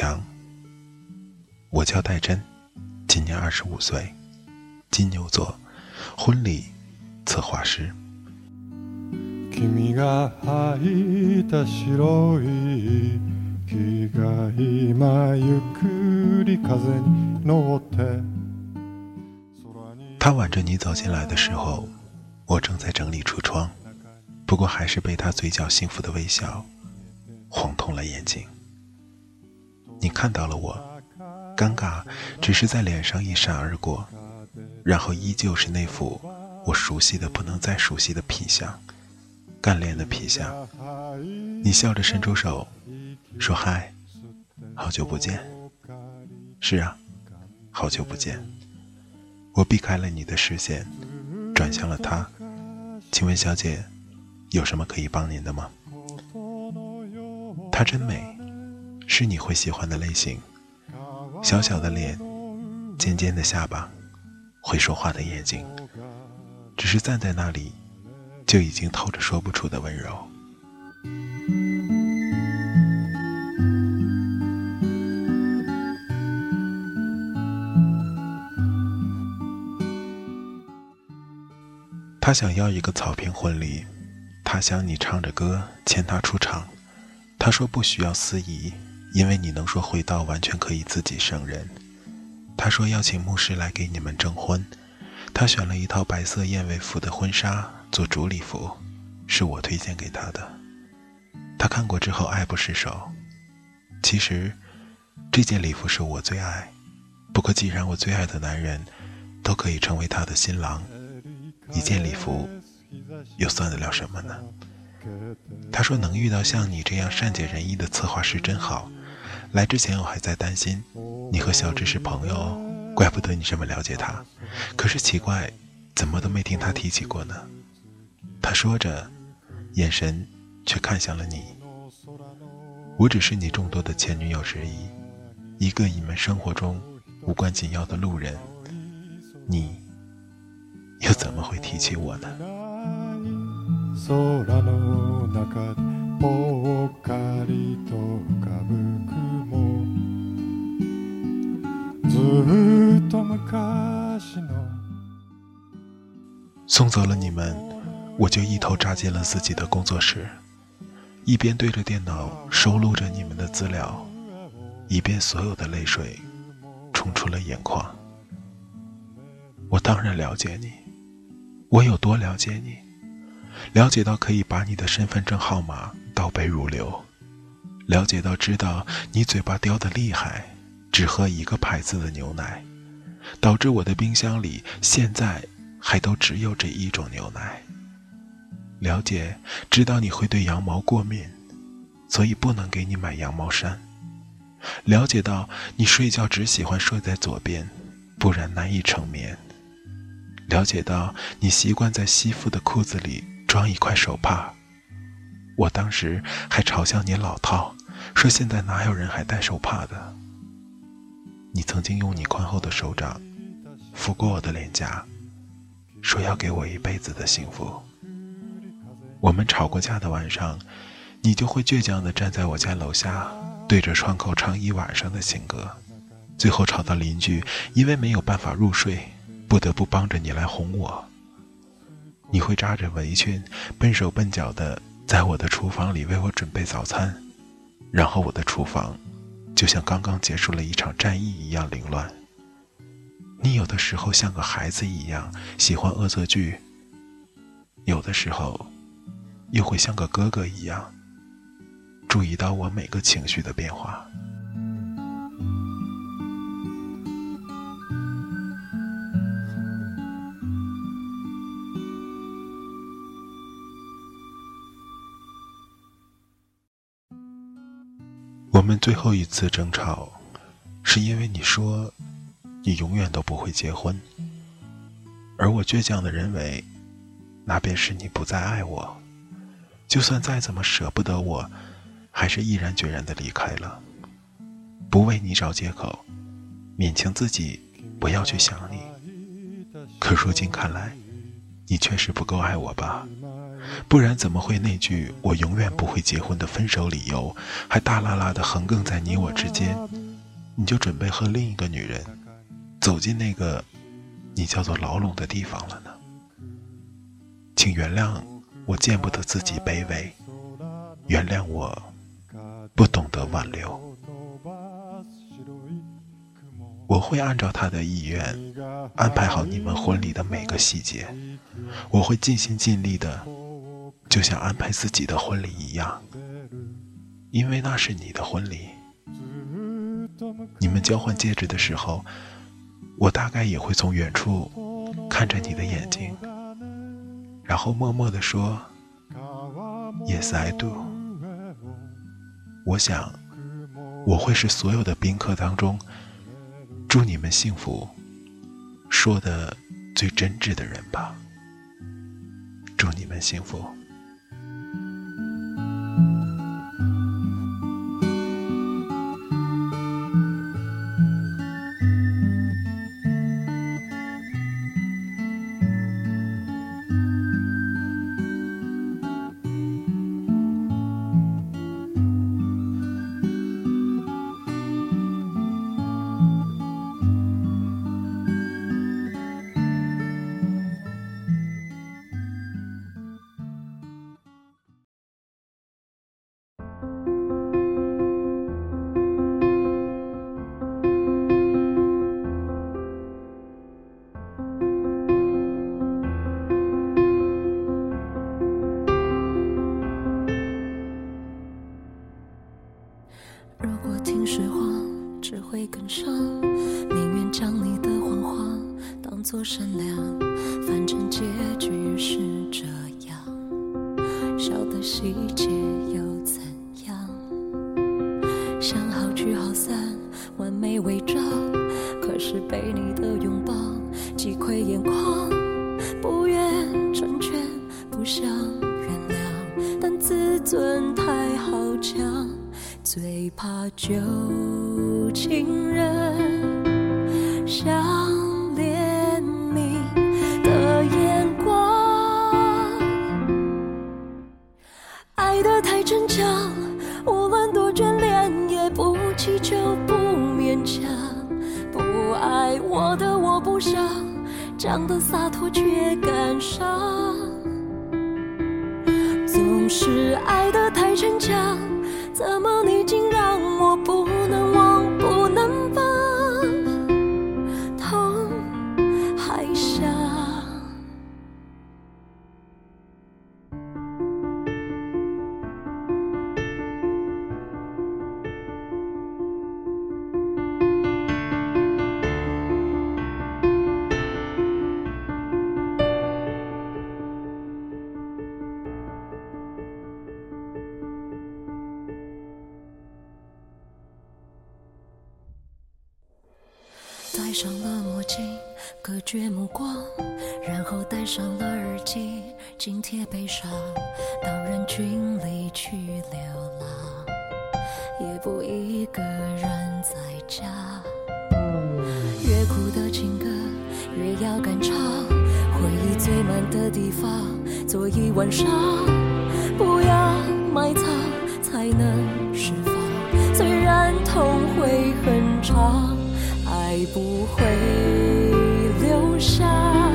强我叫戴珍，今年二十五岁，金牛座，婚礼策划师。他挽着你走进来的时候，我正在整理橱窗，不过还是被他嘴角幸福的微笑晃痛了眼睛。你看到了我。尴尬只是在脸上一闪而过，然后依旧是那副我熟悉的不能再熟悉的皮相，干练的皮相。你笑着伸出手，说：“嗨，好久不见。”是啊，好久不见。我避开了你的视线，转向了他。请问小姐，有什么可以帮您的吗？她真美，是你会喜欢的类型。小小的脸，尖尖的下巴，会说话的眼睛，只是站在那里，就已经透着说不出的温柔。他想要一个草坪婚礼，他想你唱着歌牵他出场，他说不需要司仪。因为你能说会道，完全可以自己胜任。他说要请牧师来给你们证婚，他选了一套白色燕尾服的婚纱做主礼服，是我推荐给他的。他看过之后爱不释手。其实，这件礼服是我最爱。不过既然我最爱的男人，都可以成为他的新郎，一件礼服，又算得了什么呢？他说能遇到像你这样善解人意的策划师真好。来之前我还在担心，你和小智是朋友，怪不得你这么了解他。可是奇怪，怎么都没听他提起过呢？他说着，眼神却看向了你。我只是你众多的前女友之一，一个你们生活中无关紧要的路人。你又怎么会提起我呢？送走了你们，我就一头扎进了自己的工作室，一边对着电脑收录着你们的资料，一边所有的泪水冲出了眼眶。我当然了解你，我有多了解你？了解到可以把你的身份证号码倒背如流，了解到知道你嘴巴叼的厉害。只喝一个牌子的牛奶，导致我的冰箱里现在还都只有这一种牛奶。了解，知道你会对羊毛过敏，所以不能给你买羊毛衫。了解到你睡觉只喜欢睡在左边，不然难以成眠。了解到你习惯在西服的裤子里装一块手帕，我当时还嘲笑你老套，说现在哪有人还戴手帕的。你曾经用你宽厚的手掌抚过我的脸颊，说要给我一辈子的幸福。我们吵过架的晚上，你就会倔强地站在我家楼下，对着窗口唱一晚上的情歌，最后吵到邻居因为没有办法入睡，不得不帮着你来哄我。你会扎着围裙，笨手笨脚的在我的厨房里为我准备早餐，然后我的厨房就像刚刚结束了一场战役一样凌乱。你有的时候像个孩子一样喜欢恶作剧，有的时候又会像个哥哥一样注意到我每个情绪的变化。我们最后一次争吵，是因为你说你永远都不会结婚，而我倔强的认为，那便是你不再爱我。就算再怎么舍不得我，还是毅然决然的离开了，不为你找借口，勉强自己不要去想你。可如今看来，你确实不够爱我吧？不然怎么会那句“我永远不会结婚”的分手理由，还大拉拉的横亘在你我之间？你就准备和另一个女人走进那个你叫做牢笼的地方了呢？请原谅我见不得自己卑微，原谅我不懂得挽留。我会按照他的意愿安排好你们婚礼的每个细节，我会尽心尽力的。就像安排自己的婚礼一样，因为那是你的婚礼。你们交换戒指的时候，我大概也会从远处看着你的眼睛，然后默默地说：“Yes, I do。”我想，我会是所有的宾客当中祝你们幸福说的最真挚的人吧。祝你们幸福。会跟上，宁愿将你的谎话当作善良，反正结局是这样。小的细节又怎样？想好聚好散，完美伪装。可是被你的拥抱击溃眼眶，不愿成全，不想原谅，但自尊太好强，最怕旧情人想念你的眼光，爱得太真假，无论多眷恋也不祈求，不勉强。不爱我的我不想，讲得洒脱却感伤，总是爱得太逞强。怎么你竟让我不上了墨镜，隔绝目光，然后戴上了耳机，紧贴悲伤，到人群里去流浪，也不一个人在家。越苦的情歌越要敢唱，回忆最满的地方，坐一晚上，不要埋藏，才能释放。虽然痛会很长。会不会。留下，